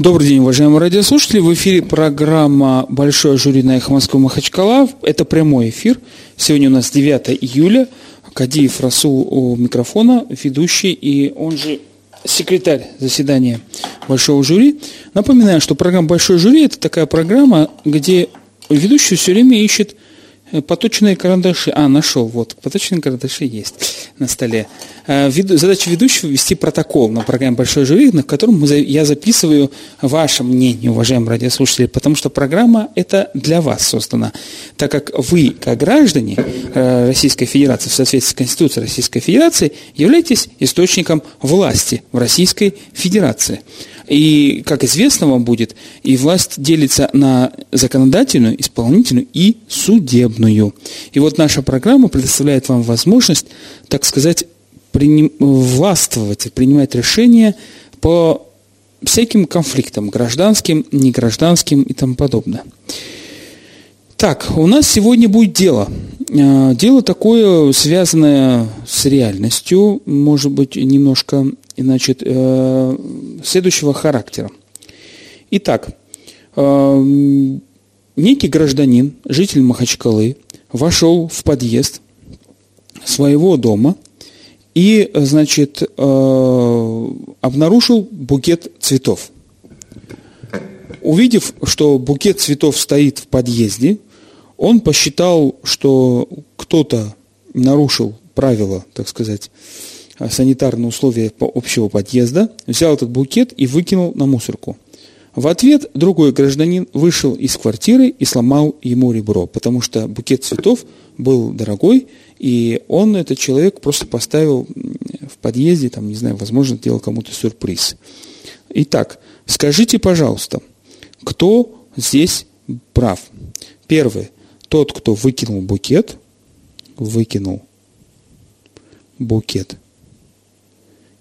Добрый день, уважаемые радиослушатели. В эфире программа «Большое жюри на эхо Москвы Махачкала». Это прямой эфир. Сегодня у нас 9 июля. Кадиев Расул у микрофона, ведущий и он же секретарь заседания Большого жюри. Напоминаю, что программа «Большое жюри» – это такая программа, где ведущий все время ищет поточные карандаши. А, нашел. Вот, поточные карандаши есть на столе. Э, задача ведущего – вести протокол на программе «Большой жюри», на котором я записываю ваше мнение, уважаемые радиослушатели, потому что программа – это для вас создана. Так как вы, как граждане э, Российской Федерации, в соответствии с Конституцией Российской Федерации, являетесь источником власти в Российской Федерации. И, как известно вам будет, и власть делится на законодательную, исполнительную и судебную. И вот наша программа предоставляет вам возможность, так сказать, приним, властвовать, принимать решения по всяким конфликтам, гражданским, негражданским и тому подобное. Так, у нас сегодня будет дело. А, дело такое, связанное с реальностью, может быть, немножко значит, э, следующего характера. Итак, э, некий гражданин, житель Махачкалы, вошел в подъезд своего дома и, значит, э, обнаружил букет цветов. Увидев, что букет цветов стоит в подъезде, он посчитал, что кто-то нарушил правила, так сказать, санитарные условия общего подъезда, взял этот букет и выкинул на мусорку. В ответ другой гражданин вышел из квартиры и сломал ему ребро, потому что букет цветов был дорогой, и он, этот человек, просто поставил в подъезде, там, не знаю, возможно, сделал кому-то сюрприз. Итак, скажите, пожалуйста, кто здесь прав? Первый, тот, кто выкинул букет, выкинул букет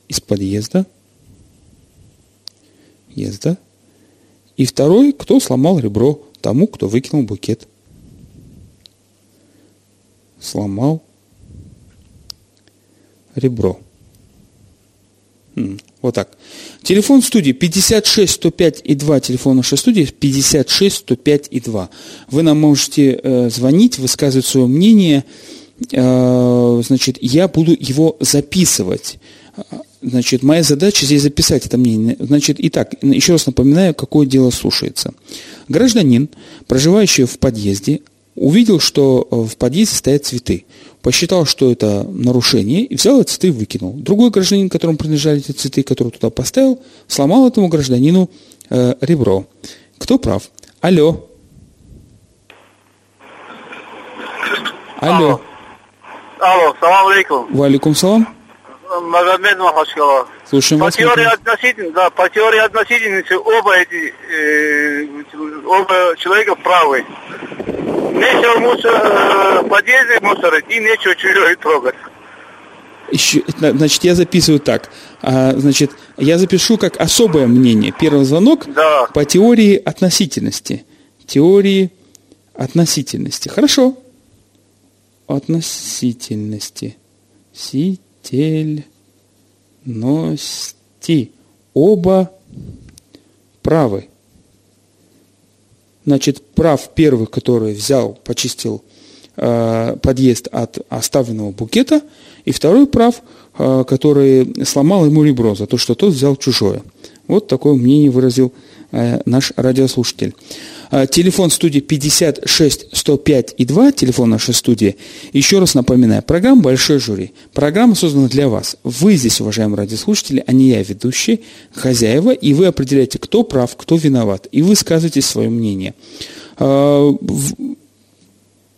из подъезда, езда. И второй, кто сломал ребро тому, кто выкинул букет. Сломал ребро. Вот так. Телефон студии 56 105 и 2. Телефон нашей студии 56 105 и 2. Вы нам можете э, звонить, высказывать свое мнение. Э, значит, я буду его записывать. Значит, моя задача здесь записать это мнение. Значит, итак, еще раз напоминаю, какое дело слушается. Гражданин, проживающий в подъезде, увидел, что э, в подъезде стоят цветы. Посчитал, что это нарушение, и взял эти цветы и выкинул. Другой гражданин, которому принадлежали эти цветы, который туда поставил, сломал этому гражданину э, ребро. Кто прав? Алло. Алло. Алло, салам алейкум. Валикум салам. Магомед Махачкала. Слушаем по вас. Теории относительно, да, по теории относительности оба эти, э, оба человека правы. Нечего мусор, э, подъезде мусорить и нечего чужой трогать. Еще, значит, я записываю так. А, значит, я запишу как особое мнение. Первый звонок да. по теории относительности. Теории относительности. Хорошо. Относительности. Си деятельности. Оба правы. Значит, прав первый, который взял, почистил э, подъезд от оставленного букета, и второй прав, э, который сломал ему ребро за то, что тот взял чужое. Вот такое мнение выразил наш радиослушатель. А, телефон студии 56 105 и 2, телефон нашей студии. Еще раз напоминаю, программа «Большой жюри». Программа создана для вас. Вы здесь, уважаемые радиослушатели, а не я, ведущий, хозяева, и вы определяете, кто прав, кто виноват, и вы высказываете свое мнение.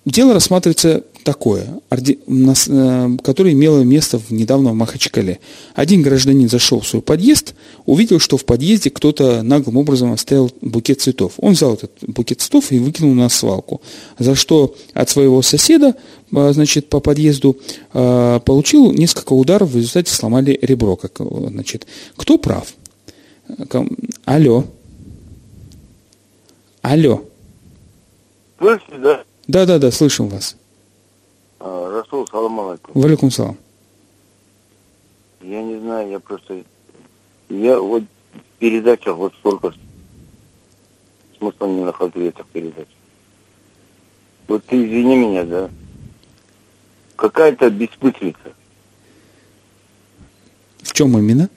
Дело рассматривается такое, э, которое имело место в недавно в Махачкале. Один гражданин зашел в свой подъезд, увидел, что в подъезде кто-то наглым образом оставил букет цветов. Он взял этот букет цветов и выкинул на свалку, за что от своего соседа э, значит, по подъезду э, получил несколько ударов, в результате сломали ребро. Как, значит. Кто прав? Алло. Алло. Слышите, да? Да, да, да, слышим вас. А, Расул, салам алейкум. Валикум салам. Я не знаю, я просто... Я вот в передачах вот столько смысла не нахожу этих передач. Вот ты извини меня, да? Какая-то бессмыслица. В чем именно?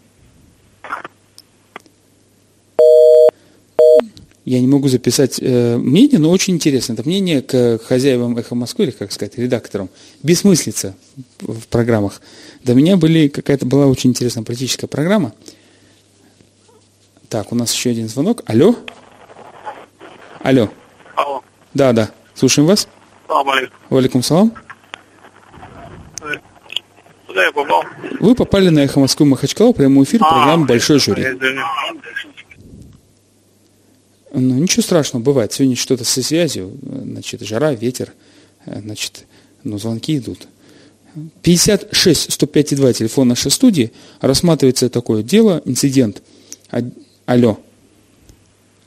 Я не могу записать э, мнение, но очень интересно. Это мнение к хозяевам «Эхо Москвы», или, как сказать, редакторам. Бессмыслица в программах. До меня были, какая-то была очень интересная политическая программа. Так, у нас еще один звонок. Алло? Алло. Алло. Да, да. Слушаем вас. Салам алейкум. Валикум салам. Куда я попал? Вы попали на «Эхо Москвы» Махачкала, прямой эфир программы «Большой жюри». Извини. Ну, ничего страшного, бывает. Сегодня что-то со связью, значит, жара, ветер, э, значит, ну, звонки идут. 56 105 2 телефон нашей студии. Рассматривается такое дело, инцидент. А- Алло.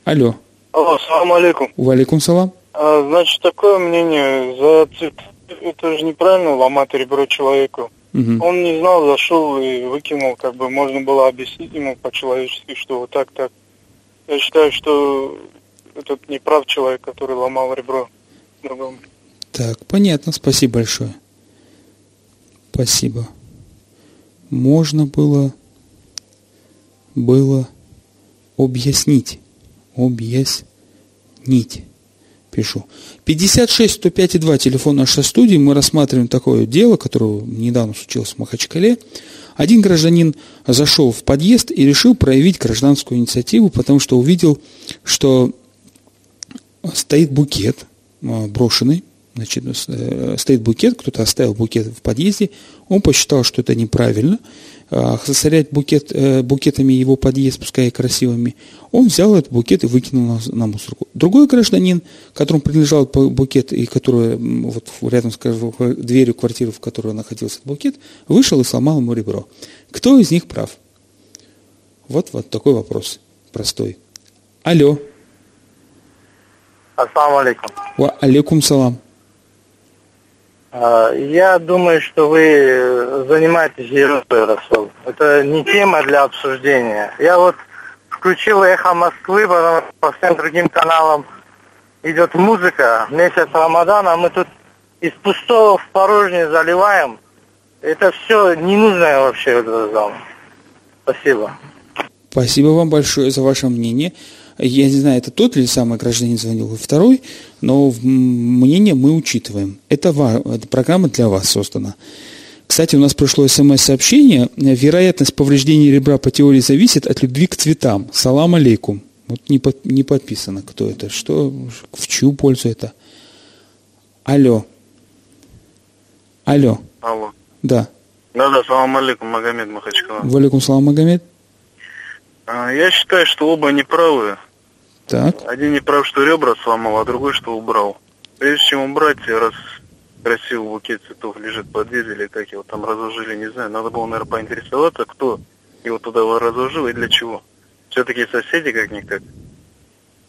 Алло. Алло, салам алейкум. Валикум салам. А, значит, такое мнение, за это же неправильно ломать ребро человеку. Мгм. Он не знал, зашел и выкинул, как бы можно было объяснить ему по-человечески, что вот так, так. Я считаю, что этот не прав человек, который ломал ребро другому. Так, понятно, спасибо большое. Спасибо. Можно было, было объяснить. Объяснить. Пишу. 56 105 2 телефон нашей студии. Мы рассматриваем такое дело, которое недавно случилось в Махачкале. Один гражданин зашел в подъезд и решил проявить гражданскую инициативу, потому что увидел, что стоит букет э, брошенный, значит, э, стоит букет, кто-то оставил букет в подъезде, он посчитал, что это неправильно, а, засорять букет, э, букетами его подъезд, пускай и красивыми, он взял этот букет и выкинул на, на мусорку. Другой гражданин, которому принадлежал бу- букет и который вот рядом с дверью квартиры, в которой находился этот букет, вышел и сломал ему ребро. Кто из них прав? Вот, вот такой вопрос простой. Алло. Ассаламу алейкум. Ва алейкум салам. А, Я думаю, что вы э, занимаетесь ерундой, Расул. Это не тема для обсуждения. Я вот включил «Эхо Москвы», потому что по всем другим каналам идет музыка. Месяц Рамадана, мы тут из пустого в порожнее заливаем. Это все ненужное вообще. вот этот зал. Спасибо. Спасибо вам большое за ваше мнение. Я не знаю, это тот ли самый гражданин звонил, и второй, но мнение мы учитываем. Это, ва- эта программа для вас создана. Кстати, у нас пришло смс-сообщение. Вероятность повреждения ребра по теории зависит от любви к цветам. Салам алейкум. Вот не, под- не подписано, кто это, что, в чью пользу это. Алло. Алло. Алло. Да. Да-да, салам алейкум, Магомед Махачкала. Валикум салам, Магомед. А, Я считаю, что оба неправы. Так. Один не прав, что ребра сломал, а другой, что убрал. Прежде чем убрать, раз красивый букет цветов лежит подъезде, или как его там разложили, не знаю, надо было, наверное, поинтересоваться, кто его туда разложил и для чего. Все-таки соседи как-никак.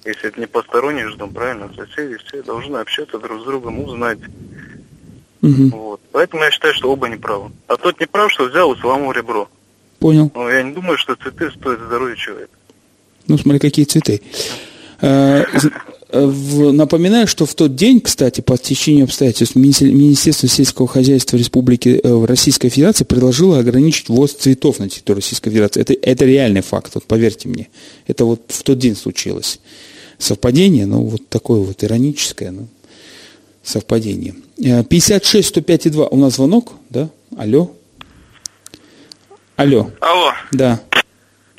Если это не посторонний же дом, правильно, соседи все должны общаться друг с другом, узнать. Мгм. Вот. Поэтому я считаю, что оба неправы. А тот не прав, что взял и сломал ребро. Понял. Но я не думаю, что цветы стоят здоровья человека. Ну, смотри, какие цветы. Э, Напоминаю, что в тот день, кстати, по течению обстоятельств, Министер- Министерство сельского хозяйства Республики э, Российской Федерации предложило ограничить ввоз цветов на территорию Российской Федерации. Это, это реальный факт, вот поверьте мне. Это вот в тот день случилось. Совпадение, ну, вот такое вот ироническое, ну, совпадение. Э, 56 105 2. У нас звонок, да? Алло. Алло. Алло, Да.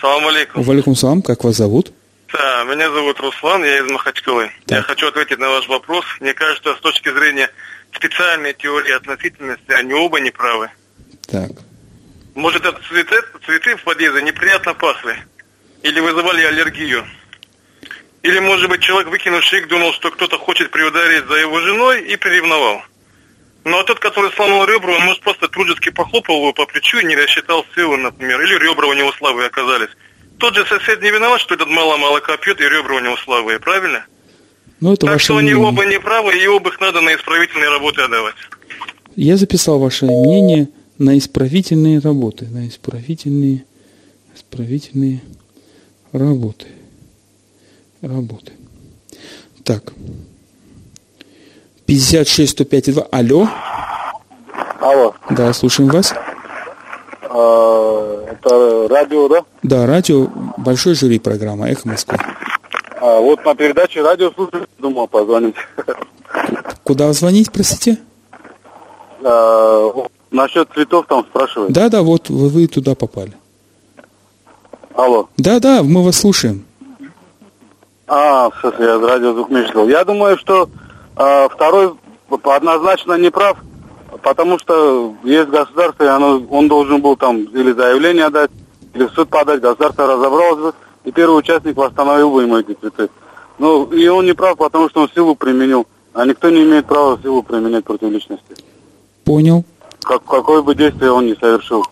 салам алейкум. Валикум салам, как вас зовут? Да, меня зовут Руслан, я из Махачкалы. Так. Я хочу ответить на ваш вопрос. Мне кажется, с точки зрения специальной теории относительности, они оба неправы. Так. Может, это цветы, цветы в подъезде неприятно пахли? Или вызывали аллергию? Или, может быть, человек, выкинувший их, думал, что кто-то хочет приударить за его женой и приревновал? Ну, а тот, который сломал ребра, он, может, просто дружески похлопал его по плечу и не рассчитал силы, например. Или ребра у него слабые оказались. Тот же сосед не виноват, что этот мало молока пьет и ребра у него слабые, правильно? Ну, это так ваше что они мнение. оба неправы, и оба их надо на исправительные работы отдавать. Я записал ваше мнение на исправительные работы. На исправительные, исправительные работы. Работы. Так. 56 105 2. Алло. Алло. Да, слушаем вас. А, это радио, да? Да, радио, большой жюри программа «Эхо Москвы». А, вот на передаче радио слушаю, думал позвонить. Куда звонить, простите? А, насчет цветов там спрашивают. Да, да, вот вы, вы туда попали. Алло. Да, да, мы вас слушаем. А, все, я радио звук мешал. Я думаю, что а, второй однозначно не прав, потому что есть государство, и оно, он должен был там или заявление дать, или в суд подать, государство разобралось бы, и первый участник восстановил бы ему эти цветы. Ну, и он не прав, потому что он силу применил, а никто не имеет права силу применять против личности. Понял. Как, какое бы действие он ни совершил.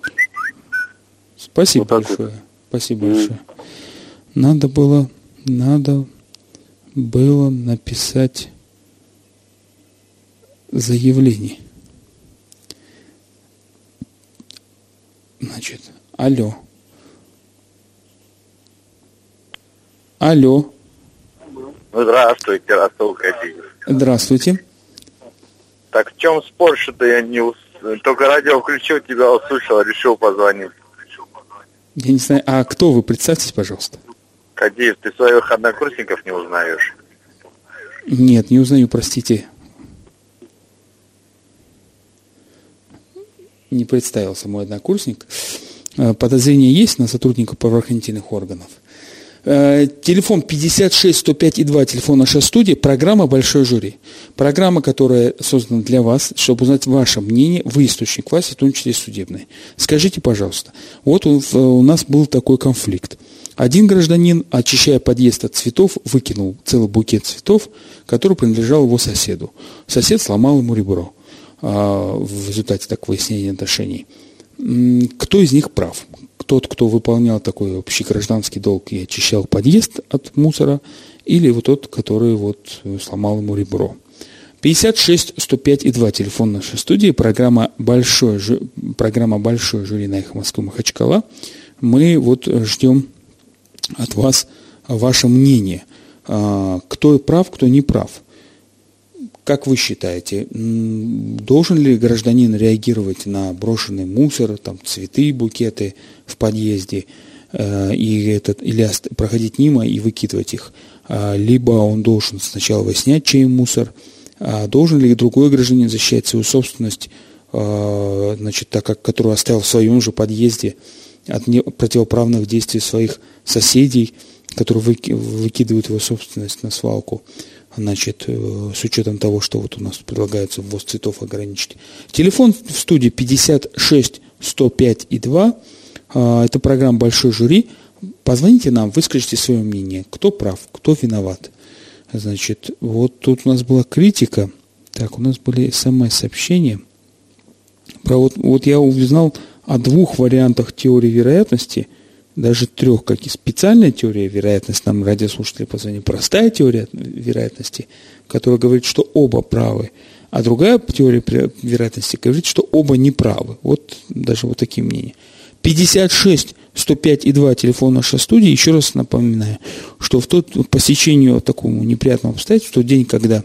Спасибо вот большое. Вот. Спасибо mm. большое. Надо было, надо было написать заявление. Значит, алло. Алло. Здравствуйте, Расул Кадиев. Здравствуйте. Так в чем спор, что я не ус... Только радио включил, тебя услышал, решил позвонить. Я не знаю, а кто вы? Представьтесь, пожалуйста. Кадиев, ты своих однокурсников не узнаешь? Нет, не узнаю, простите. Не представился мой однокурсник. Э, подозрение есть на сотрудника правоохранительных органов – Э, телефон 56 105 и 2, телефон нашей студии, программа «Большой жюри». Программа, которая создана для вас, чтобы узнать ваше мнение, вы источник власти, в том числе судебный. Скажите, пожалуйста, вот у нас был такой конфликт. Один гражданин, очищая подъезд от цветов, выкинул целый букет цветов, который принадлежал его соседу. Сосед сломал ему ребро в результате так выяснения отношений. Кто из них прав? тот, кто выполнял такой общий гражданский долг и очищал подъезд от мусора, или вот тот, который вот сломал ему ребро. 56 105 и 2 телефон нашей студии, программа «Большой, программа «Большой жюри» на «Эхо Москвы» Махачкала. Мы вот ждем от вас ваше мнение. А, кто прав, кто не прав. Как вы считаете, должен ли гражданин реагировать на брошенный мусор, там, цветы, букеты в подъезде, э, и этот, или проходить мимо и выкидывать их? А, либо он должен сначала выяснять, чей мусор, а должен ли другой гражданин защищать свою собственность, а, значит, так как, которую оставил в своем же подъезде от противоправных действий своих соседей, которые выкидывают его собственность на свалку значит, э, с учетом того, что вот у нас предлагается ввоз цветов ограничить. Телефон в студии 56 105 и 2. А, это программа «Большой жюри». Позвоните нам, выскажите свое мнение. Кто прав, кто виноват. Значит, вот тут у нас была критика. Так, у нас были смс-сообщения. Про вот, вот я узнал о двух вариантах теории вероятности – даже трех, как специальная теория вероятности, нам радиослушатели позвонили, простая теория вероятности, которая говорит, что оба правы, а другая теория вероятности говорит, что оба неправы. Вот даже вот такие мнения. 56 105 и 2 телефон нашей студии. Еще раз напоминаю, что в тот, по сечению такому неприятному обстоятельству, в тот день, когда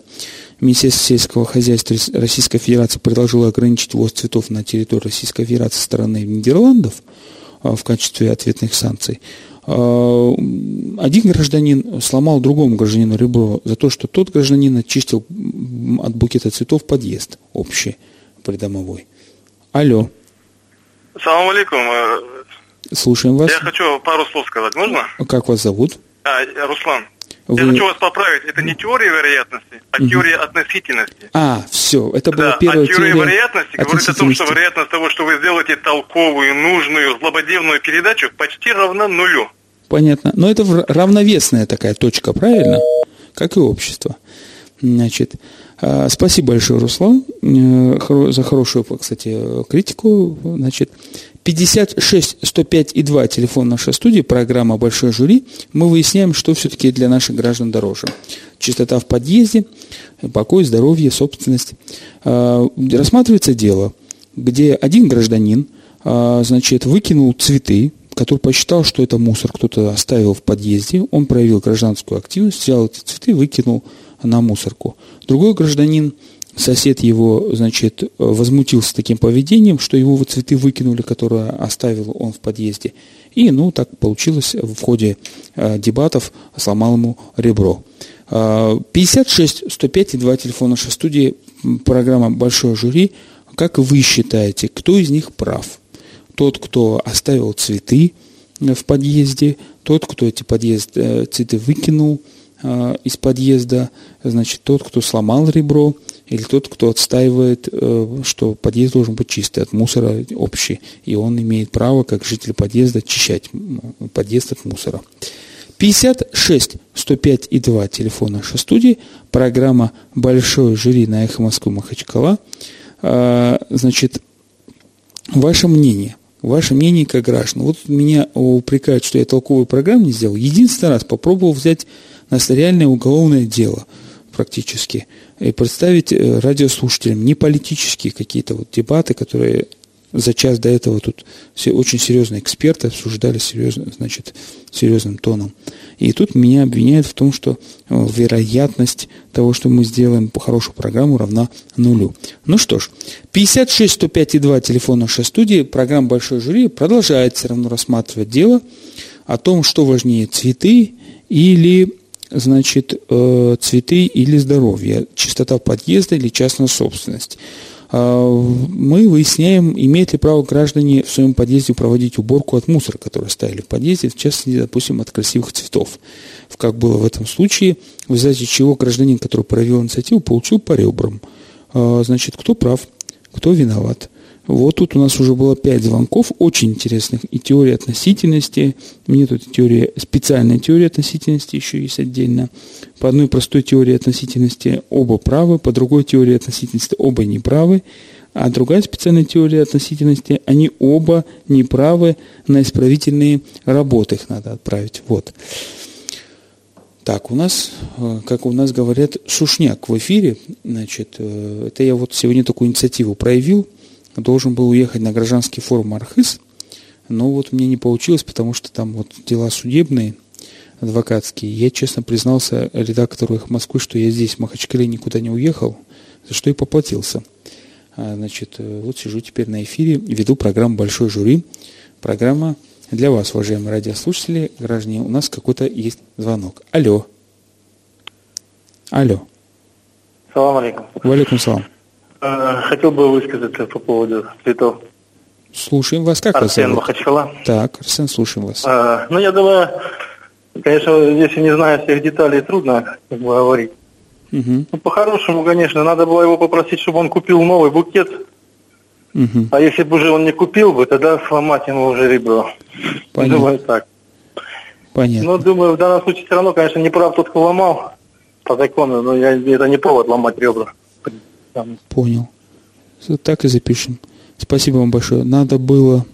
Министерство сельского хозяйства Российской Федерации предложило ограничить ввоз цветов на территорию Российской Федерации со стороны Нидерландов, в качестве ответных санкций. А, один гражданин сломал другому гражданину ребро за то, что тот гражданин очистил от букета цветов подъезд общий придомовой. Алло. Салам алейкум. Слушаем вас. Я хочу пару слов сказать. Можно? Как вас зовут? А, Руслан. Вы... Я хочу вас поправить. Это не теория вероятности, а угу. теория относительности. А, все. Это была да, первая а теория, теория вероятности говорит о том, что вероятность того, что вы сделаете толковую, нужную, злободневную передачу, почти равна нулю. Понятно. Но это равновесная такая точка, правильно? Как и общество. Значит, а, спасибо большое, Руслан, э, за хорошую, кстати, критику. Значит, 56 105 и 2 телефон нашей студии, программа «Большой жюри». Мы выясняем, что все-таки для наших граждан дороже. Чистота в подъезде, покой, здоровье, собственность. А, рассматривается дело, где один гражданин а, значит, выкинул цветы, который посчитал, что это мусор кто-то оставил в подъезде. Он проявил гражданскую активность, взял эти цветы, выкинул на мусорку. Другой гражданин, сосед его, значит, возмутился таким поведением, что его цветы выкинули, которые оставил он в подъезде. И, ну, так получилось в ходе э, дебатов, сломал ему ребро. 56 105 и 2 телефона нашей студии, программа «Большое жюри». Как вы считаете, кто из них прав? Тот, кто оставил цветы в подъезде, тот, кто эти подъезд, э, цветы выкинул э, из подъезда, значит, тот, кто сломал ребро, или тот, кто отстаивает, э, что подъезд должен быть чистый от мусора общий, и он имеет право, как житель подъезда, очищать подъезд от мусора. 56 105 и 2 телефон нашей студии, программа «Большое жюри» на «Эхо Москвы» Махачкала. Значит, ваше мнение – Ваше мнение как граждан. Вот меня упрекают, что я толковую программу не сделал. Единственный раз попробовал взять нас реальное уголовное дело практически представить э, радиослушателям не политические какие-то вот дебаты, которые за час до этого тут все очень серьезные эксперты обсуждали серьезно, значит, серьезным тоном. И тут меня обвиняют в том, что э, вероятность того, что мы сделаем хорошую программу, равна нулю. Ну что ж, 56 105 и 2 телефон нашей студии, программа «Большой жюри» продолжает все равно рассматривать дело о том, что важнее, цветы или значит, э, цветы или здоровье, чистота подъезда или частная собственность. А, мы выясняем, имеют ли право граждане в своем подъезде проводить уборку от мусора, который ставили в подъезде, в частности, допустим, от красивых цветов. Как было в этом случае, в результате чего гражданин, который проявил инициативу, получил по ребрам. А, значит, кто прав, кто виноват. Вот тут у нас уже было пять звонков, очень интересных. И теория относительности. Мне тут теория, специальная теория относительности еще есть отдельно. По одной простой теории относительности оба правы, по другой теории относительности оба неправы. А другая специальная теория относительности, они оба неправы на исправительные работы их надо отправить. Вот. Так, у нас, э, как у нас говорят, сушняк в эфире. Значит, э, это я вот сегодня такую инициативу проявил – должен был уехать на гражданский форум Архыз, но вот мне не получилось, потому что там вот дела судебные, адвокатские. Я честно признался редактору их Москвы, что я здесь, в Махачкале, никуда не уехал, за что и поплатился. А, значит, э, вот сижу теперь на эфире, веду программу «Большой жюри». Программа для вас, уважаемые радиослушатели, граждане, у нас какой-то есть звонок. Алло. Алло. Салам алейкум. Валикум салам. Э, хотел бы высказаться по поводу цветов. Слушаем вас. Как Арсен вас Махачкала. Так, Арсен, слушаем вас. А, ну, я думаю, конечно, если не знаю всех деталей, трудно как бы, говорить. Угу. Ну, по-хорошему, конечно, надо было его попросить, чтобы он купил новый букет. Угу. А если бы уже он не купил бы, тогда сломать ему уже ребро. Понятно. Думаю, так. Понятно. Но думаю, в данном случае все равно, конечно, не прав тот, кто ломал по закону, но я, это не повод ломать ребра. Понял. Так и запишем. Спасибо вам большое. Надо было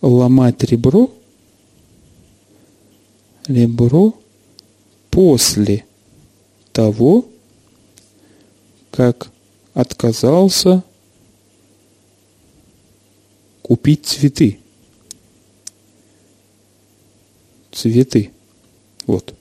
ломать ребро, ребро после того, как отказался купить цветы. Цветы. Вот.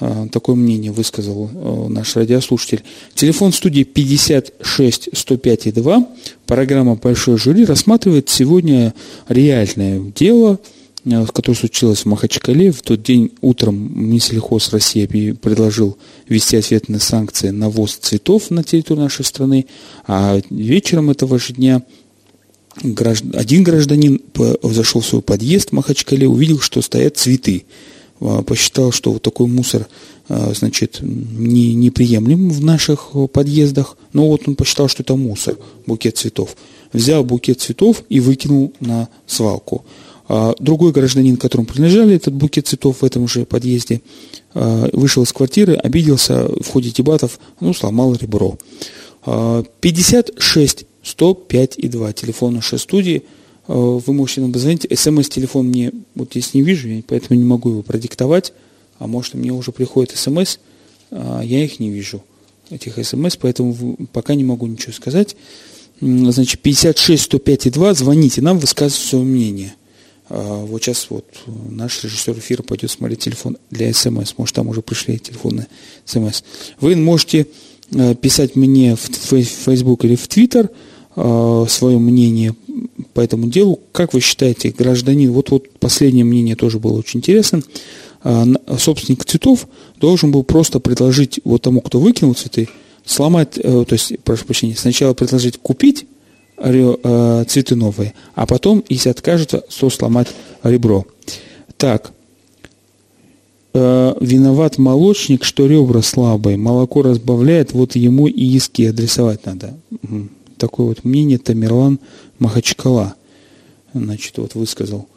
А, такое мнение высказал э, наш радиослушатель. Телефон студии 56 105 и 2. Программа «Большой жюри» рассматривает сегодня реальное дело, э, которое случилось в Махачкале. В тот день утром Минсельхоз России предложил ввести ответные санкции на ввоз цветов на территорию нашей страны, а вечером этого же дня один гражданин зашел в свой подъезд в Махачкале, увидел, что стоят цветы посчитал, что вот такой мусор а, значит, не, неприемлем в наших подъездах, но вот он посчитал, что это мусор, букет цветов. Взял букет цветов и выкинул на свалку. А, другой гражданин, которому принадлежали этот букет цветов в этом же подъезде, вышел из квартиры, обиделся в ходе дебатов, ну, сломал ребро. 56 105 и 2, телефон нашей студии – вы можете нам позвонить. СМС-телефон мне вот здесь не вижу, поэтому не могу его продиктовать. А может, мне уже приходит СМС, а я их не вижу, этих СМС, поэтому пока не могу ничего сказать. Значит, 56 105 и 2, звоните нам, высказывайте свое мнение. А, вот сейчас вот наш режиссер эфира пойдет смотреть телефон для смс. Может, там уже пришли телефонные смс. Вы можете э, писать мне в Facebook или в Twitter э, свое мнение по этому делу. Как вы считаете, гражданин, вот, вот последнее мнение тоже было очень интересно, а, собственник цветов должен был просто предложить вот тому, кто выкинул цветы, сломать, э, то есть, прошу прощения, сначала предложить купить Э, цветы новые, а потом, если откажется, то сломать ребро. Так, э, виноват молочник, что ребра слабые, молоко разбавляет, вот ему и иски адресовать надо. Такое вот мнение Тамерлан Махачкала, значит, вот высказал.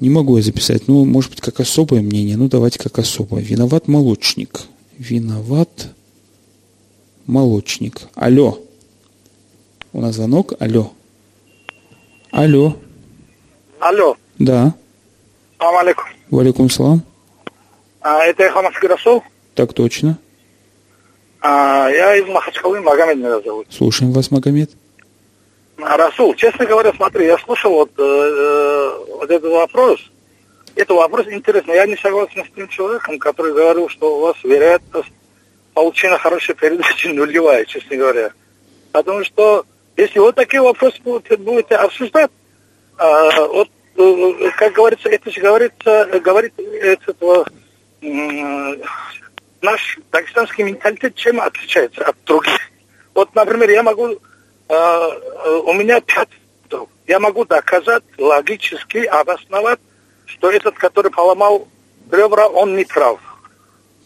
Не могу я записать, ну, может быть, как особое мнение, ну, давайте как особое. Виноват молочник. Виноват молочник. Алло. У нас звонок. Алло. Алло. Алло. Да. Салам алейкум. Валикум салам. А, это Хамадский Расул? Так точно. А, я из Махачкалы, Магомед меня зовут. Слушаем вас, Магомед. А, Расул, честно говоря, смотри, я слушал вот, э, э, вот этот вопрос. Это вопрос интересный. Я не согласен с тем человеком, который говорил, что у вас вероятность получения хорошей передачи нулевая, честно говоря. Потому что если вот такие вопросы будете, будете обсуждать, а, вот, э, как говорится, это же говорится, говорит этого, наш дагестанский менталитет чем отличается от других? Вот, например, я могу, а, у меня пять я могу доказать логически, обосновать, что этот, который поломал ребра, он не прав.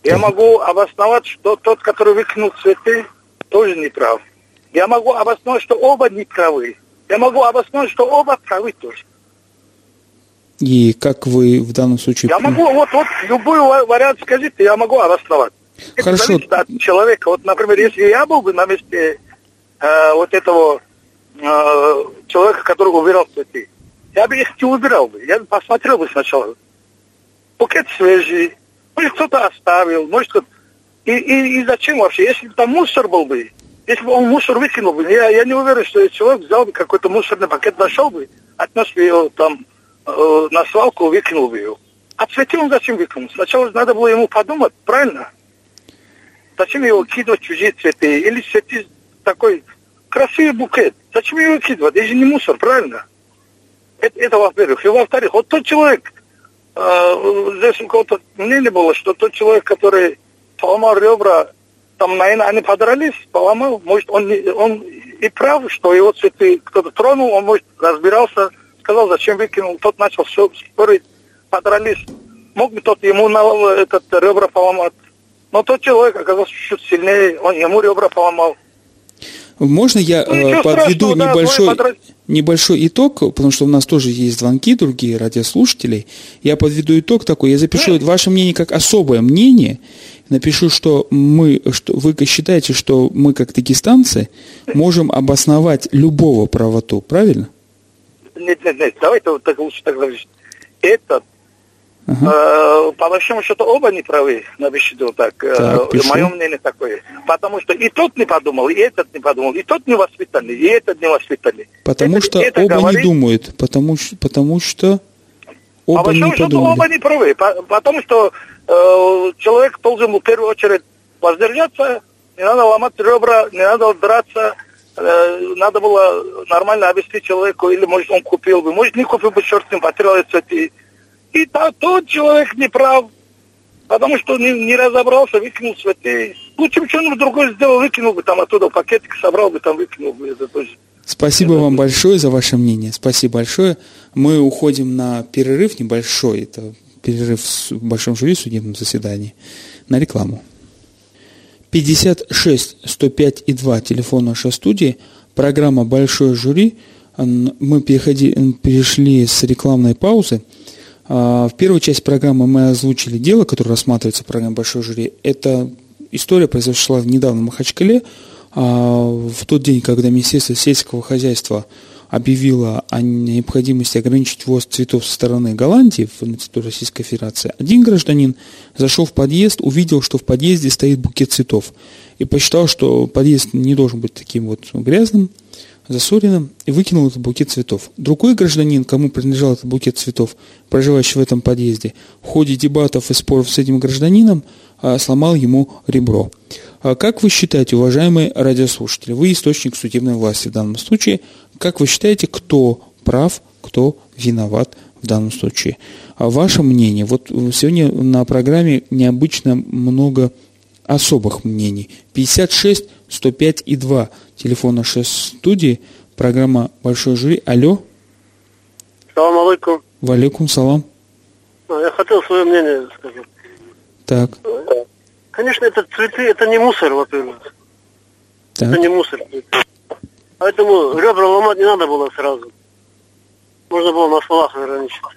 Я могу обосновать, что тот, который выкинул цветы, тоже не прав. Я могу обосновать, что оба не правы. Я могу обосновать, что оба правы тоже. И как вы в данном случае... Я могу, вот, вот, любой вариант скажите, я могу обосновать. Хорошо. Это зависит от человека. Вот, например, если я был бы на месте э, вот этого э, человека, который убирал цветы, я бы их не убирал бы. Я бы посмотрел бы сначала. Букет свежий, может, кто-то оставил, может, кто-то... И, и, и зачем вообще? Если бы там мусор был бы, если бы он мусор выкинул бы, я, я не уверен, что человек взял бы какой-то мусорный пакет, нашел бы, отнес бы его там э, на свалку, выкинул бы его. А цветы он зачем выкинул? Сначала надо было ему подумать, правильно? Зачем его кидывать чужие цветы? Или цветы такой красивый букет. Зачем его кидывать? Это же не мусор, правильно? Это, это во-первых. И во-вторых, вот тот человек, э, здесь у кого-то мнение было, что тот человек, который поломал ребра там, наверное, они подрались, поломал. Может, он, он и прав, что его цветы кто-то тронул, он, может, разбирался, сказал, зачем выкинул. Тот начал все спорить, подрались. Мог бы тот ему на этот ребра поломать. Но тот человек оказался чуть сильнее, он ему ребра поломал. Можно я ну, подведу да, небольшой, небольшой итог, потому что у нас тоже есть звонки другие радиослушателей. Я подведу итог такой, я запишу да. ваше мнение как особое мнение, напишу, что мы, что вы считаете, что мы как дагестанцы можем обосновать любого правоту, правильно? Нет, нет, нет, давайте вот так лучше так говорить. Этот. Э, по большому счету оба не правы, напишите вот так. Э, так Мое мнение такое. Потому что и тот не подумал, и этот не подумал, и тот не воспитанный, и этот не воспитанный. Потому это, что это оба говорит... не думают, потому, потому что оба по большому не счету подумали. оба не правы, потому что э, человек должен в первую очередь воздержаться, не надо ломать ребра, не надо драться, надо было нормально объяснить человеку, или может он купил бы, может не купил бы, черт с ним, потерял эти и то, тот человек не прав, потому что не, не разобрался, выкинул цветы. Лучше бы что-нибудь другое сделал, выкинул бы там оттуда пакетик, собрал бы там, выкинул бы. Это тоже. Спасибо вам большое за ваше мнение. Спасибо большое. Мы уходим на перерыв небольшой. Это перерыв в большом жюри судебном заседании на рекламу. 56 105 и 2 телефон нашей студии. Программа «Большое жюри». Мы переходи, перешли с рекламной паузы а, в первую часть программы мы озвучили дело, которое рассматривается в программе «Большой жюри». Это история произошла недавно в Махачкале, а, в тот день, когда Министерство сельского хозяйства объявило о необходимости ограничить ввоз цветов со стороны Голландии на территории Российской Федерации, один гражданин зашел в подъезд, увидел, что в подъезде стоит букет цветов и посчитал, что подъезд не должен быть таким вот грязным, Засориным и выкинул этот букет цветов. Другой гражданин, кому принадлежал этот букет цветов, проживающий в этом подъезде, в ходе дебатов и споров с этим гражданином а, сломал ему ребро. А как вы считаете, уважаемые радиослушатели, вы источник судебной власти в данном случае, как вы считаете, кто прав, кто виноват в данном случае? А ваше мнение? Вот сегодня на программе необычно много особых мнений. 56 105 и 2. Телефон нашей студии. Программа «Большой жюри». Алло. Салам алейкум. Валейкум салам. А, я хотел свое мнение сказать. Так. Конечно, это цветы, это не мусор, во-первых. Так. Это не мусор. Поэтому ребра ломать не надо было сразу. Можно было на словах ограничиться.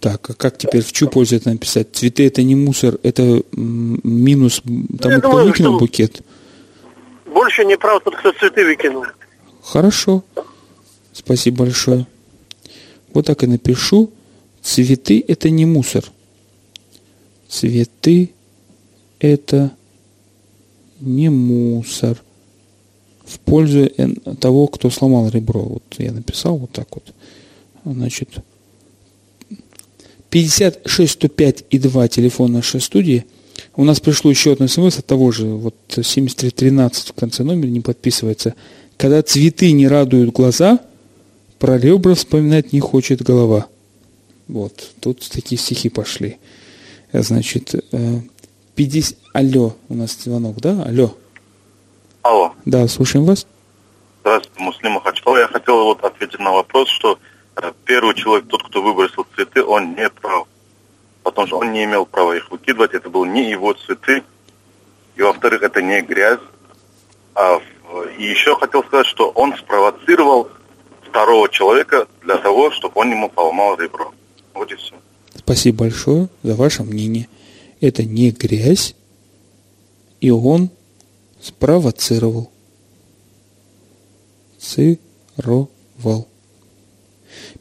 Так, а как теперь в чью пользу это написать? Цветы это не мусор, это минус тому, Я кто думаю, выкинул букет. Больше не прав тот, кто цветы выкинул. Хорошо. Спасибо большое. Вот так и напишу. Цветы это не мусор. Цветы это не мусор. В пользу э, того, кто сломал ребро. Вот я написал вот так вот. Значит, 56 105 и 2 телефон нашей студии. У нас пришло еще одно смс от того же, вот 7313 в конце номера не подписывается. Когда цветы не радуют глаза, про ребра вспоминать не хочет голова. Вот, тут такие стихи пошли. Э, Значит, э, 50... Алло, у нас звонок, да? Алло. Алло, Да, слушаем вас. здравствуйте, Муслим Махачкала. Я хотел вот ответить на вопрос, что э, первый человек, тот, кто выбросил цветы, он не прав. Потому что он не имел права их выкидывать, это был не его цветы. И во-вторых, это не грязь. А, и еще хотел сказать, что он спровоцировал второго человека для того, чтобы он ему поломал ребро. Вот и все. Спасибо большое за ваше мнение. Это не грязь, и он спровоцировал. Цировал.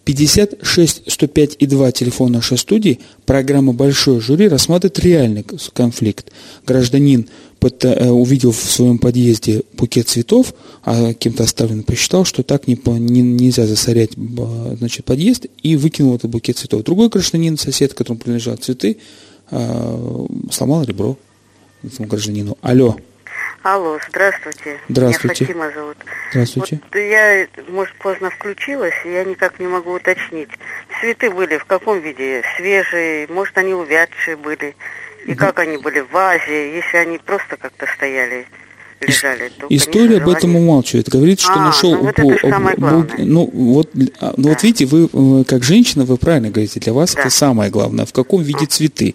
56 105 и 2 телефон нашей студии. Программа «Большое жюри» рассматривает реальный конфликт. Гражданин э, увидел в своем подъезде букет цветов, а кем-то оставлен, посчитал, что так не, не- нельзя засорять значит, подъезд и выкинул этот букет цветов. Другой гражданин, сосед, которому принадлежат цветы, э, сломал ребро этому гражданину. Алло, Алло, здравствуйте. Здравствуйте. Меня Фатима зовут. здравствуйте. Вот я, может, поздно включилась, и я никак не могу уточнить. Цветы были в каком виде? Свежие, может, они увядшие были? И как они были в вазе? Если они просто как-то стояли, лежали, то, История об этом умалчивает. Говорит, что А, нашел... ну вот самое бу- главное. ну, вот, а, ну вот Да. видите, вы э, как женщина, вы правильно говорите, для вас Да. это самое главное. В каком виде цветы?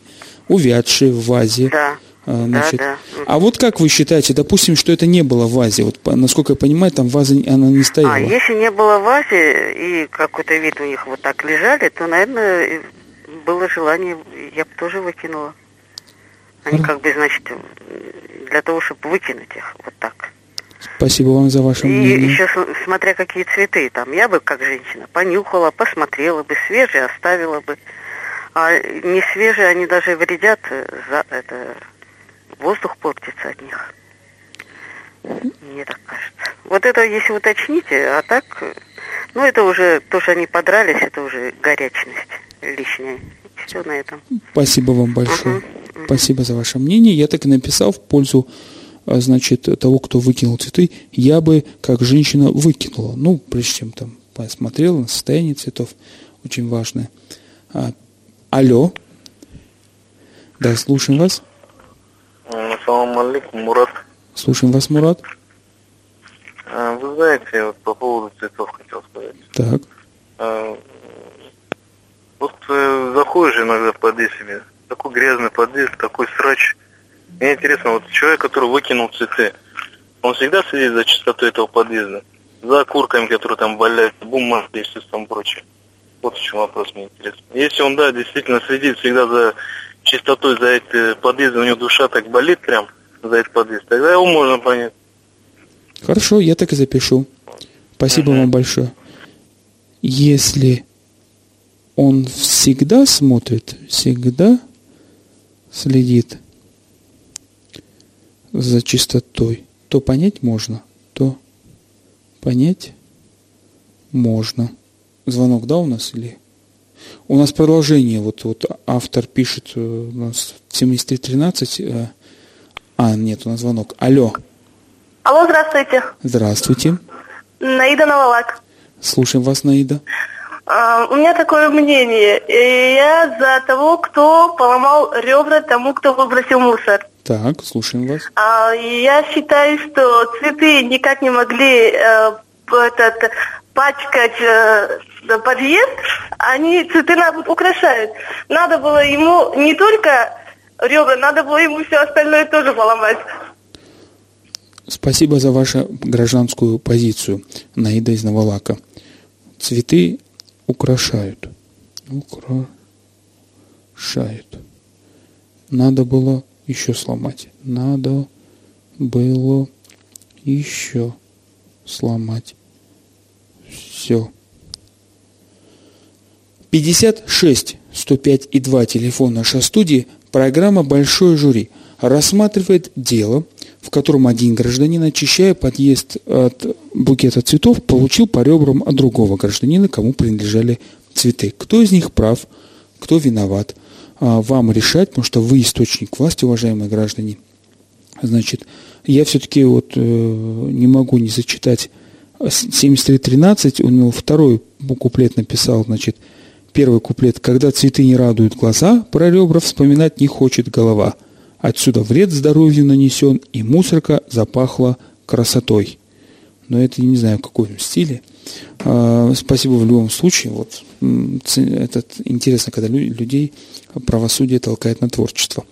Увядшие в вазе. Да. А, значит. да. Мгм. А вот как вы считаете, допустим, что это не было в вазе? Вот, насколько я понимаю, там ваза она не стояла. А если не было в вазе, и какой-то вид у них вот так лежали, то, наверное, и было желание, я бы тоже выкинула. Они Хор- как бы, значит, для того, чтобы выкинуть их вот так. Спасибо вам за ваше И мнение. еще с- смотря какие цветы там. Я бы, как женщина, понюхала, посмотрела бы, свежие оставила бы. А не свежие, они даже вредят, за, это, воздух портится от них. Мне так кажется. Вот это если уточните, а так, ну это уже, то, что они подрались, это уже горячность лишняя. Все на этом. Спасибо вам большое. Мгм. Спасибо за ваше мнение. Я так и написал в пользу а, значит, того, кто выкинул цветы, я бы, как женщина, выкинула. Ну, прежде чем там посмотрела на состояние цветов. Очень важное. А, алло. Да, слушаем вас. Ассаламу алейкум, Мурат. Слушаем вас, Мурат. А, Вы знаете, я вот по поводу цветов хотел сказать. Так. А, Вот э, заходишь иногда в подъезд себе, такой грязный подъезд, такой срач. Мне интересно, вот человек, который выкинул цветы, он всегда следит за чистотой этого подъезда, за окурками, которые там валяются, бумажки и все там прочее. Вот в чем вопрос мне интересно. Если он, да, действительно следит всегда за чистотой, за эти подъезды, у него душа так болит прям за этот подъезд, тогда его можно понять. Хорошо, я так и запишу. Спасибо вам большое. Если он всегда смотрит, всегда следит за чистотой, то понять можно, то понять можно. Звонок, да, у нас или? У нас продолжение, вот, вот автор пишет э, у нас 7313. Э, а, нет, у нас звонок. Алло. Алло, здравствуйте. Здравствуйте. Наида Новолак. Слушаем вас, Наида. А, у меня такое мнение. Я за того, кто поломал ребра тому, кто выбросил мусор. Так, слушаем вас. А, я считаю, что цветы никак не могли э, этот, пачкать э, подъезд, они цветы наоборот, украшают. Надо было ему не только ребра, надо было ему все остальное тоже поломать. Спасибо за вашу гражданскую позицию, Наида из Новолака. Цветы украшают. Украшают. Надо было еще сломать. Надо было еще сломать. Все. 56 105 и 2 телефон нашей студии. Программа «Большое жюри» рассматривает дело, в котором один гражданин, очищая подъезд от букета цветов, получил по ребрам от другого гражданина, кому принадлежали цветы. Кто из них прав, кто виноват, а, вам решать, потому что вы источник власти, уважаемые граждане. Значит, я все-таки вот э, не могу не зачитать 73.13, у него второй куплет написал, значит, первый куплет. «Когда цветы не радуют глаза, про ребра вспоминать не хочет голова. Отсюда вред здоровью нанесен, и мусорка запахла красотой». Но это не знаю, в каком стиле. А, спасибо в любом случае. Вот, это интересно, когда людей правосудие толкает на творчество.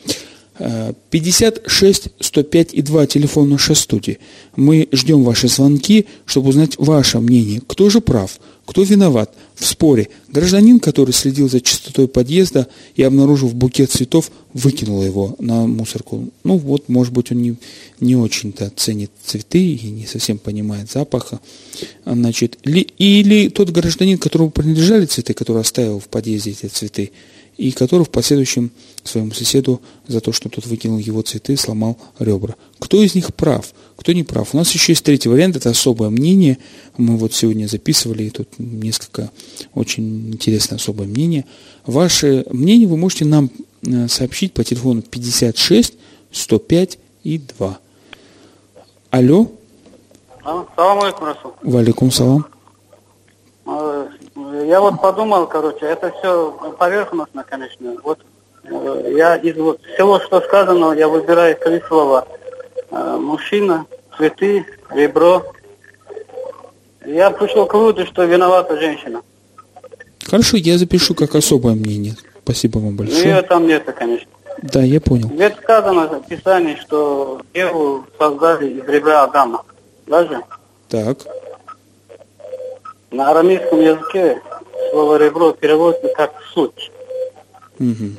56 105 и 2 телефон нашей студии. Мы ждем ваши звонки, чтобы узнать ваше мнение. Кто же прав? Кто виноват в споре? Гражданин, который следил за чистотой подъезда и, обнаружив букет цветов, выкинул его на мусорку. Ну вот, может быть, он не, не очень-то ценит цветы и не совсем понимает запаха. Значит, ли, или тот гражданин, которому принадлежали цветы, который оставил в подъезде эти цветы, и который в последующем своему соседу за то, что тот выкинул его цветы, сломал ребра. Кто из них прав, кто не прав? У нас еще есть третий вариант, это особое мнение. Мы вот сегодня записывали, и тут несколько очень интересное особое мнение. Ваше мнение вы можете нам э, сообщить по телефону 56 105 и 2. Алло. Салам алейкум, Расул. Валикум салам. Я вот подумал, короче, это все поверхностно, конечно. Вот э, я из вот всего, что сказано, я выбираю три слова. Э, мужчина, цветы, ребро. Я пришел к выводу, что виновата женщина. Хорошо, я запишу как особое мнение. Спасибо вам большое. Ее там нет, конечно. Да, я понял. Ведь сказано в Писании, что Еву создали из ребра Адама. Даже? Так. На арамейском языке слово ребро переводится как суть. Угу.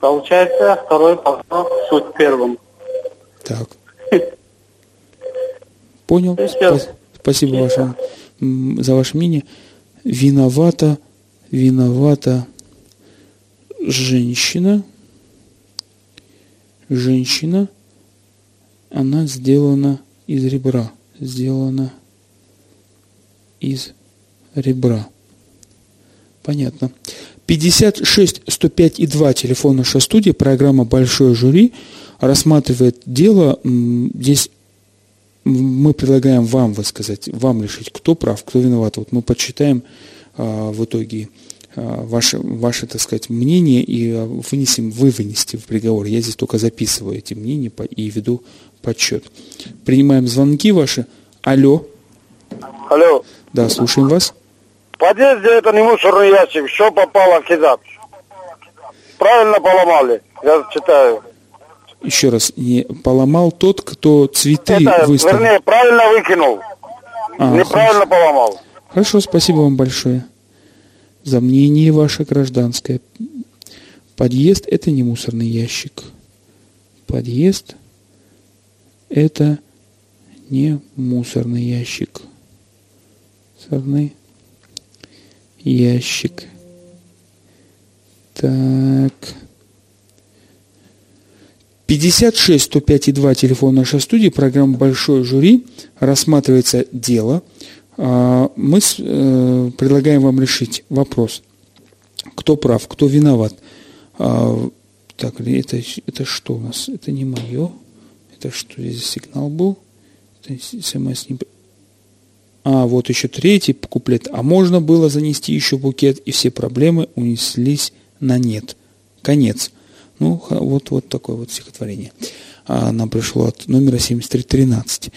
Получается, второй посыл суть первым. Так. Понял. Спа- спасибо ваше, за ваше мнение. Виновата, виновата женщина. Женщина, она сделана из ребра. Сделана из ребра. Понятно. 56 105 и 2 телефон нашей студии, программа «Большое жюри» рассматривает дело. Здесь мы предлагаем вам высказать, вам решить, кто прав, кто виноват. Вот мы подсчитаем а, в итоге а, ваше, ваше, так сказать, мнение и а, вынесем, вы вынести в приговор. Я здесь только записываю эти мнения и веду подсчет. Принимаем звонки ваши. Алло. Алло. Да, слушаем вас. В подъезде это не мусорный ящик, что попало кидать. Правильно поломали, я читаю. Еще раз, не поломал тот, кто цветы это, выставил. Вернее, правильно выкинул. А, Неправильно хорошо. поломал. Хорошо, спасибо вам большое за мнение ваше гражданское. Подъезд – это не мусорный ящик. Подъезд – это не мусорный ящик. Мусорный ящик. Так. 56 105 и 2 телефон нашей студии, программа «Большое жюри», рассматривается дело. А, мы э, предлагаем вам решить вопрос, кто прав, кто виноват. А, Так, это, это что у нас? Это не мое. Это что здесь сигнал был? Это смс не... А, вот еще третий куплет. А можно было занести еще букет, и все проблемы унеслись на нет. Конец. Ну, вот, вот такое вот стихотворение. А, нам пришло от номера 7313.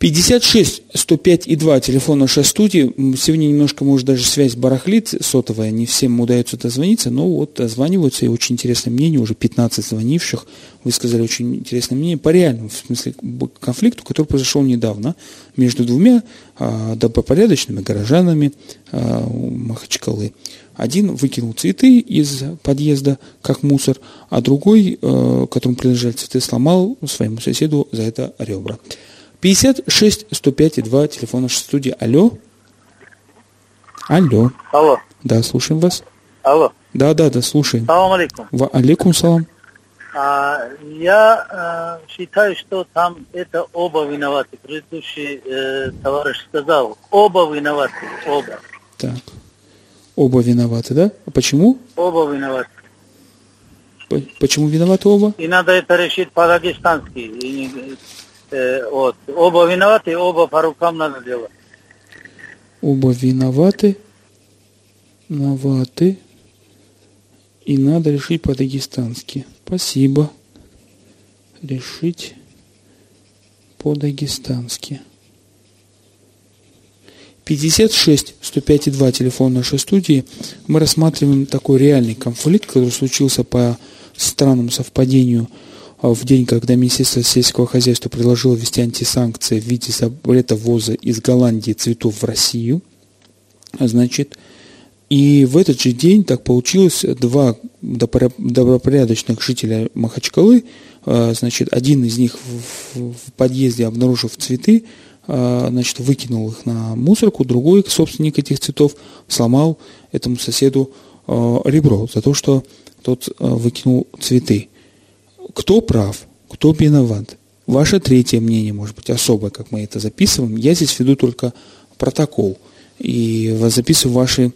56 105 и 2 телефон нашей студии. Сегодня немножко, может, даже связь барахлит сотовая, не всем удается дозвониться, но вот дозваниваются, и очень интересное мнение, уже 15 звонивших высказали очень интересное мнение по реальному, в смысле, конфликту, который произошел недавно между двумя а, добропорядочными горожанами а, Махачкалы. Один выкинул цветы из подъезда как мусор, а другой, э, которому принадлежали цветы, сломал своему соседу за это ребра. 56 105 и 2, телефон нашей студии. Алло. Алло. Алло, Да, слушаем вас. алло. Да, да, да, слушаем. Салам алейкум. Ва алейкум салам. А, я э, считаю, что там это оба виноваты. Предыдущий э, товарищ сказал, оба виноваты, оба. Так. Оба виноваты, да? А почему? Оба виноваты. Почему виноваты оба? И надо это решить по-дагестански. Э, вот. Оба виноваты, оба по рукам надо делать. Оба виноваты. Виноваты. И надо решить по-дагестански. Спасибо. Решить по-дагестански. 56 105 и 2 телефон нашей студии. Мы рассматриваем такой реальный конфликт, который случился по странному совпадению в день, когда Министерство сельского хозяйства предложило ввести антисанкции в виде запрета ввоза из Голландии цветов в Россию. А, Значит, и в этот же день так получилось, два добро- добропорядочных жителя Махачкалы, э, значит, один из них в, подъезде, обнаружив цветы, значит, выкинул их на мусорку, другой собственник этих цветов сломал этому соседу ребро за то, что тот выкинул цветы. Кто прав, кто виноват? Ваше третье мнение, может быть, особое, как мы это записываем. Я здесь веду только протокол и записываю ваши,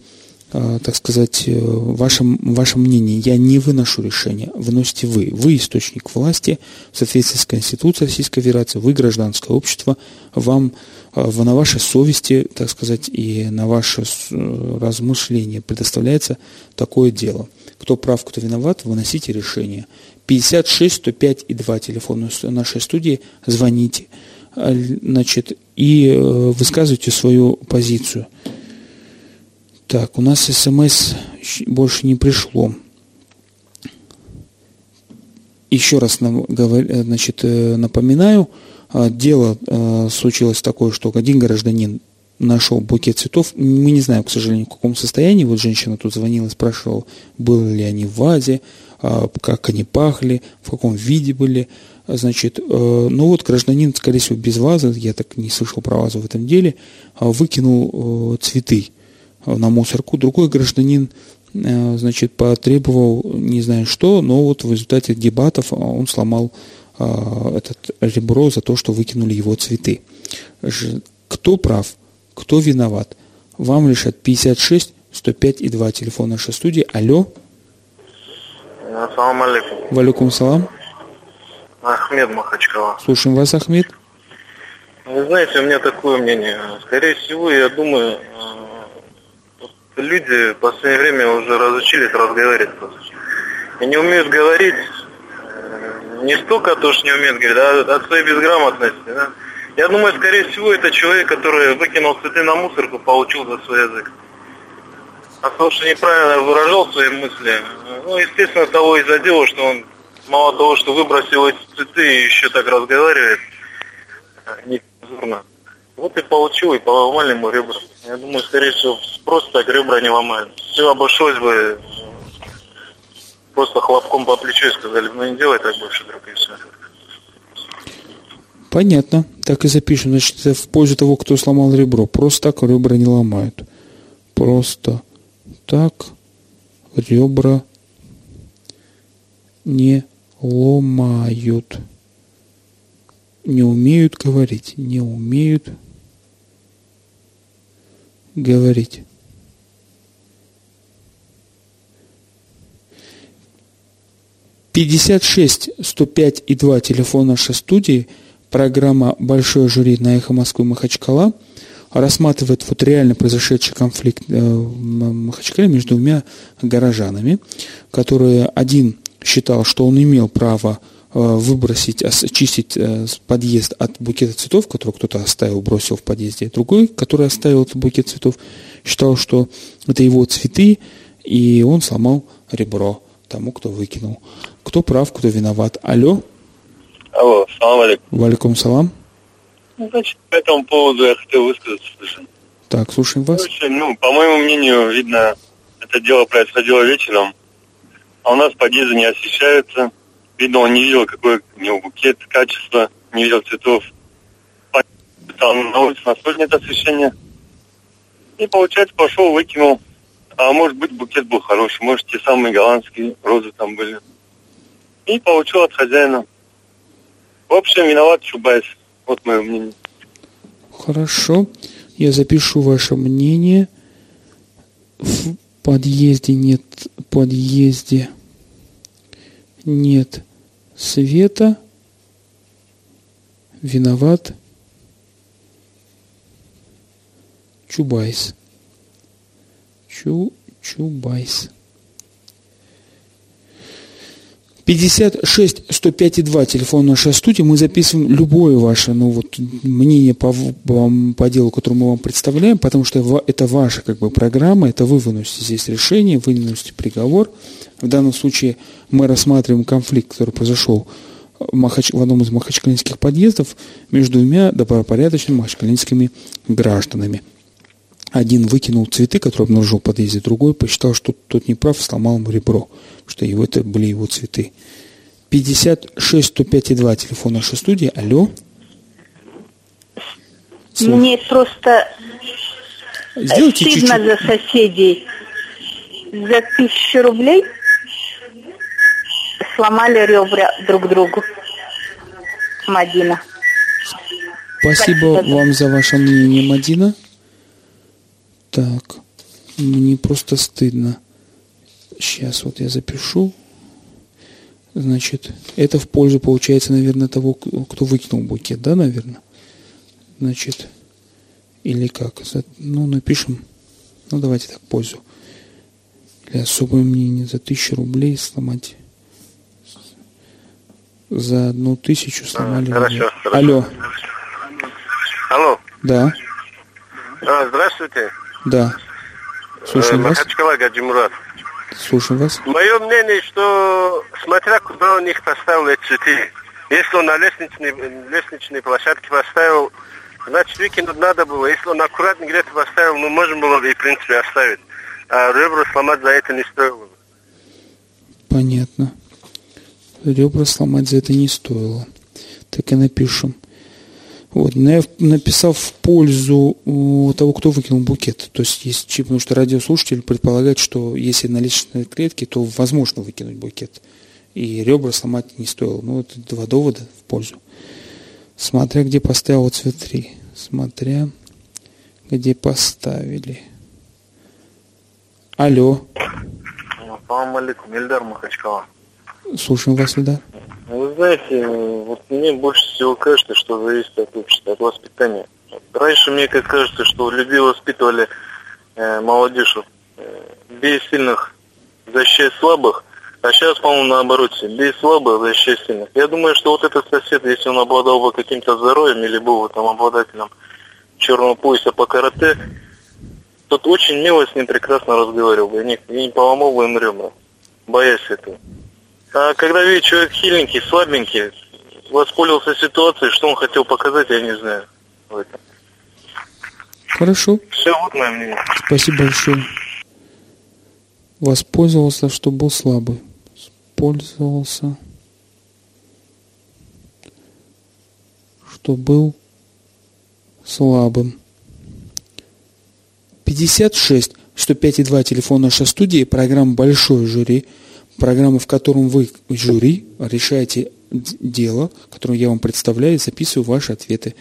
э, так сказать, э, ваше, ваше мнение. Я не выношу решения, выносите вы. Вы источник власти в соответствии с Конституцией Российской Федерации, вы гражданское общество, вам э, на вашей совести, так сказать, и на ваше размышление предоставляется такое дело. Кто прав, кто виноват, выносите решение. 56 105 и 2 телефон нашей студии, звоните, А, значит, и э, высказывайте свою позицию. Так, у нас смс больше не пришло. Еще раз э, значит, э, напоминаю, а, дело случилось такое, что один гражданин нашел букет цветов. Мы не знаем, к сожалению, в каком состоянии. Вот женщина тут звонила, спрашивала, были ли они в вазе, как они пахли, в каком виде были. А, Значит, э, ну вот гражданин, скорее всего, без вазы, я так не слышал про вазу в этом деле, а, выкинул э, цветы э, на мусорку. Другой гражданин, значит, потребовал не знаю что, но вот в результате дебатов а, он сломал а, этот ребро за то, что выкинули его цветы. Кто прав, кто виноват? Вам решат 56 105 и 2 телефон нашей студии. Алло, Ассаламу алейкум. валюкум салам. Ахмед Махачкала. Слушаем вас, Ахмед. Вы знаете, у меня такое мнение. Скорее всего, я думаю, э, люди в последнее время уже разучились разговаривать. просто. И не умеют говорить э, не столько то, что не умеют говорить, а от своей безграмотности. да. Я думаю, скорее всего, это человек, который выкинул цветы на мусорку, получил за свой язык. А то, что неправильно выражал свои мысли, ну, естественно, того и задело, что он мало того, что выбросил эти цветы, еще так разговаривает нецензурно. Вот и получил, и поломали ему ребра. Я думаю, скорее всего, просто так ребра не ломают. Все обошлось бы просто хлопком по плечу и сказали, ну не делай так больше, друг, и все. Понятно. Так и запишем. Значит, в пользу того, кто сломал ребро. Просто так ребра не ломают. Просто так ребра не ломают. Не умеют говорить, не умеют говорить. Пятьдесят шесть сто пять и два телефон нашей студии, программа «Большое жюри» на «Эхо Москвы» Махачкала рассматривает вот реально произошедший конфликт э, в Махачкале между двумя горожанами, которые один считал, что он имел право э, выбросить, очистить э, подъезд от букета цветов, который кто-то оставил, бросил в подъезде. Другой, который оставил этот букет цветов, считал, что это его цветы, и он сломал ребро тому, кто выкинул. Кто прав, кто виноват. Алло. Алло, салам алейкум. Валикум салам. Значит, по этому поводу я хотел высказаться. Слушай. Так, слушаем вас. Короче, ну, по моему мнению, видно, это дело происходило вечером, а у нас подъезды не освещаются. Видно, он не видел, какой у него букет, качество, не видел цветов. Там на улице на нет освещения. И, получается, пошел, выкинул. А может быть, букет был хороший, может, те самые голландские розы там были. И получил от хозяина. В общем, виноват Чубайс. Вот мое мнение. Хорошо. Я запишу ваше мнение. В подъезде нет подъезде нет света. Виноват Чубайс. Чу Чубайс. 56 105 и 2 телефон нашей студии. Мы записываем любое ваше ну, вот, мнение по, по, по делу, которое мы вам представляем, потому что это ваша как бы, программа, это вы выносите здесь решение, вы выносите приговор. В данном случае мы рассматриваем конфликт, который произошел Махач... в одном из махачкалинских подъездов между двумя добропорядочными махачкалинскими гражданами. Один выкинул цветы, которые обнаружил в подъезде, другой посчитал, что тот не прав, сломал ему ребро, что его, это были его цветы. 56 105 и 2 телефон нашей студии. Алло. Слушай. Мне просто Сделайте стыдно чуть-чуть. за соседей. За тысячу рублей сломали ребра друг другу. Мадина. Спасибо вам за ваше мнение, Мадина. Так, мне просто стыдно. Сейчас вот я запишу. Значит, это в пользу, получается, наверное, того, кто выкинул букет, да, наверное? Значит, или как? Ну, напишем. Ну, давайте так, пользу. Или особое мнение за тысячу рублей сломать. За одну тысячу сломали. А, хорошо, хорошо. Алло. Алло. Да. А, здравствуйте. Да. Слушаем э, вас. Махачкала Гаджимурат. Слушаем вас. Мое мнение, что смотря куда он их поставил эти цветы. Если он на лестничной, лестничной площадке поставил, значит выкинуть надо было. Если он аккуратно где-то поставил, ну можно было бы и в принципе оставить. А ребра сломать за это не стоило. Понятно. Ребра сломать за это не стоило. Так и напишем. Вот, но я написал в пользу того, кто выкинул букет. То есть, есть, потому что радиослушатель предполагает, что если на личной клетке, то возможно выкинуть букет. И ребра сломать не стоило. Ну, это два довода в пользу. Смотря где поставил цвет 3. Смотря где поставили. Алло. Ассаламу алейкум, Ильдар Махачкала. Слушаем вас, Ильдар. Вы знаете, вот мне больше всего кажется, что зависит от общества, от воспитания. Раньше мне как кажется, что людей воспитывали э, молодежь, э, бей сильных, защищай слабых, а сейчас, по-моему, наоборот, бей слабых, защищай сильных. Я думаю, что вот этот сосед, если он обладал бы каким-то здоровьем или был бы там обладателем черного пояса по карате, тот очень мило с ним прекрасно разговаривал бы и не, и не поломал бы им ребра, боясь этого. А когда видит человек хиленький, слабенький, воспользовался ситуацией, что он хотел показать, я не знаю. Хорошо. Все, вот мое мнение. Спасибо большое. Воспользовался, что был слабый. Воспользовался, что был слабым. 56 105,2 телефон нашей студии, программа «Большой жюри» Программа, в котором вы, жюри, решаете дело, которое я вам представляю, и записываю ваши ответы.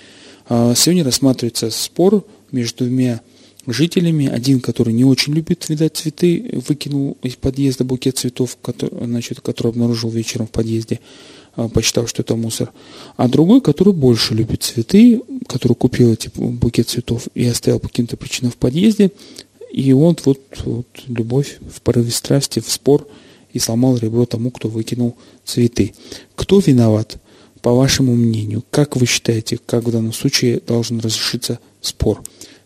А, сегодня рассматривается спор между двумя жителями. Один, который не очень любит видать цветы, выкинул из подъезда букет цветов, который, значит, который обнаружил вечером в подъезде, а, посчитав, что это мусор. А другой, который больше любит цветы, который купил эти букет цветов и оставил по каким-то причинам в подъезде, и он вот, вот любовь в порыве страсти, в спор и сломал ребро тому, кто выкинул цветы. Кто виноват, по вашему мнению? Как вы считаете, как в данном случае должен разрешиться спор?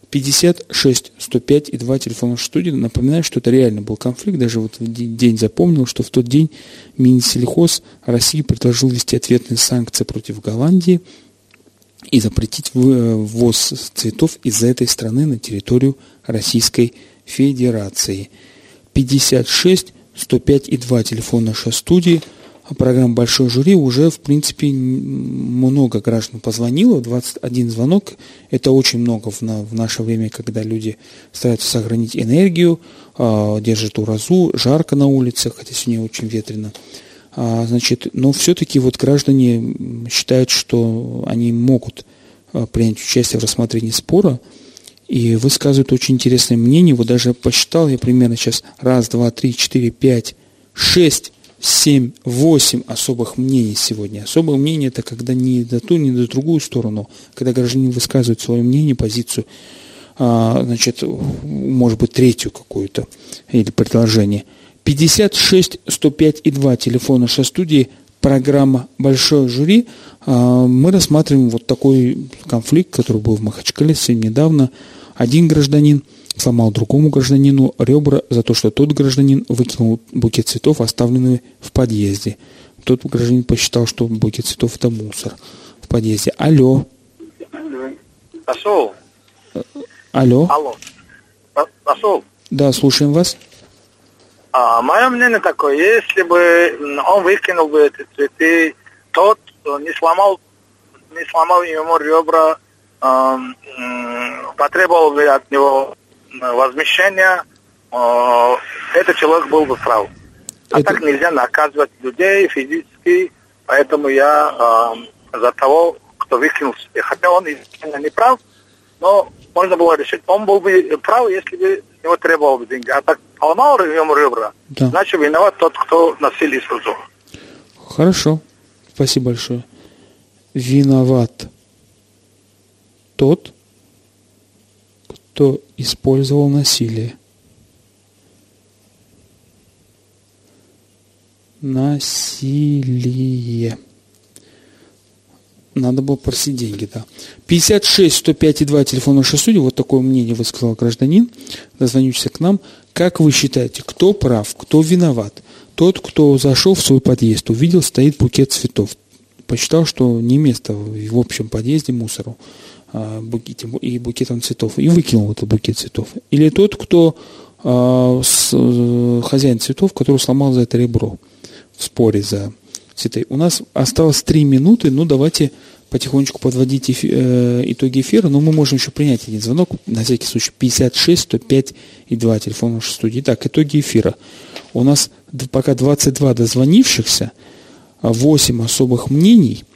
56 105 и 2 телефона студии. Напоминаю, что это реально был конфликт. Даже вот день запомнил, что в тот день Минсельхоз России предложил ввести ответные санкции против Голландии и запретить ввоз цветов из этой страны на территорию Российской Федерации. 56 105 и 2 телефон нашей студии. А программа «Большой жюри» уже, в принципе, много граждан позвонило. 21 звонок – это очень много в, на, в наше время, когда люди стараются сохранить энергию, э, держат уразу, жарко на улице, хотя сегодня очень ветрено. А, значит, но все-таки вот граждане считают, что они могут а, принять участие в рассмотрении спора – и высказывают очень интересное мнение. Вот даже посчитал я примерно сейчас раз, два, три, четыре, пять, шесть, семь, восемь особых мнений сегодня. Особое мнение это когда не до ту, не до другую сторону, когда гражданин высказывает свое мнение, позицию, а, значит, может быть, третью какую-то или предложение. 56 105 и 2 телефон нашей студии, программа «Большое жюри». А, мы рассматриваем вот такой конфликт, который был в Махачкале совсем недавно – один гражданин сломал другому гражданину ребра за то, что тот гражданин выкинул букет цветов, оставленный в подъезде. Тот гражданин посчитал, что букет цветов это мусор в подъезде. Алло. Пошел. Алло. Алло. Пошел. Да, слушаем вас. А, мое мнение такое, если бы он выкинул бы эти цветы, тот не сломал, не сломал ему ребра, потребовал бы от него возмещения, этот человек был бы прав. А это... так нельзя наказывать людей физически, поэтому я э, за того, кто выкинул, хотя он изначально не прав, но можно было решить, он был бы прав, если бы его требовал бы деньги. А так поломал ему ребра, да. значит виноват тот, кто насилие использовал. Хорошо, спасибо большое. Виноват тот, кто использовал насилие. Насилие. Надо было просить деньги, да. 56 105 и 2 телефон нашей студии. Вот такое мнение высказал гражданин, дозвонившийся к нам. Как вы считаете, кто прав, кто виноват? Тот, кто зашел в свой подъезд, увидел, стоит букет цветов. Посчитал, что не место в общем подъезде мусору. А, букете, и букетом цветов, и выкинул этот букет цветов. Или тот, кто а, э, хозяин цветов, который сломал за это ребро в споре за цветы. У нас осталось три минуты, ну давайте потихонечку подводить э, итоги эфира, но мы можем еще принять один звонок, на всякий случай, 56 105 и 2, телефон нашей студии. Так, итоги эфира. У нас пока 22 дозвонившихся, 8 особых мнений –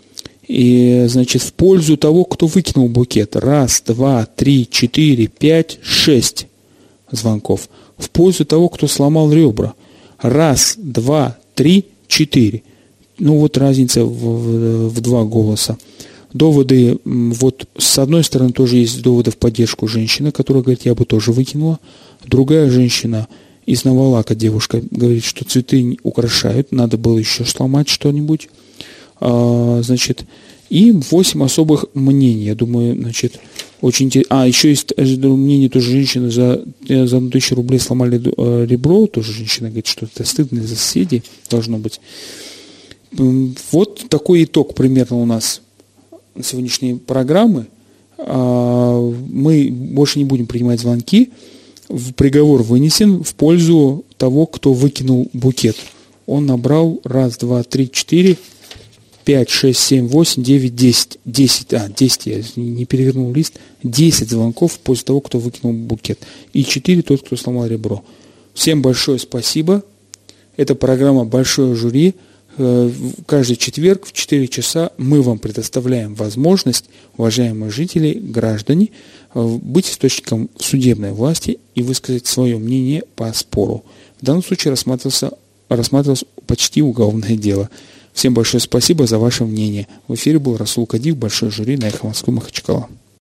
и, значит, в пользу того, кто выкинул букет. Раз, два, три, четыре, пять, шесть звонков. В пользу того, кто сломал ребра. Раз, два, три, четыре. Ну вот разница в, в, в два голоса. Доводы, вот с одной стороны тоже есть доводы в поддержку женщины, которая говорит, я бы тоже выкинула. Другая женщина из Навалака, девушка, говорит, что цветы украшают, надо было еще сломать что-нибудь. А, значит, и 8 особых мнений. Я думаю, значит, очень интересно. А, еще есть мнение тоже женщины за, э, за тысячу рублей сломали э, ребро. Тоже женщина говорит, что это стыдно за соседей должно быть. Вот такой итог примерно у нас сегодняшней программы. А, мы больше не будем принимать звонки. Приговор вынесен в пользу того, кто выкинул букет. Он набрал раз, два, три, четыре, 5, 6, 7, 8, 9, 10. 10, а, 10, я не перевернул лист. 10 звонков после того, кто выкинул букет. И 4 тот, кто сломал ребро. Всем большое спасибо. Это программа «Большое жюри». Э, каждый четверг в 4 часа мы вам предоставляем возможность, уважаемые жители, граждане, э, быть источником судебной власти и высказать свое мнение по спору. В данном случае рассматривался, рассматривалось почти уголовное дело. Всем большое спасибо за ваше мнение. В эфире был Расул Кадив, большой жюри на Эхо Москвы Махачкала.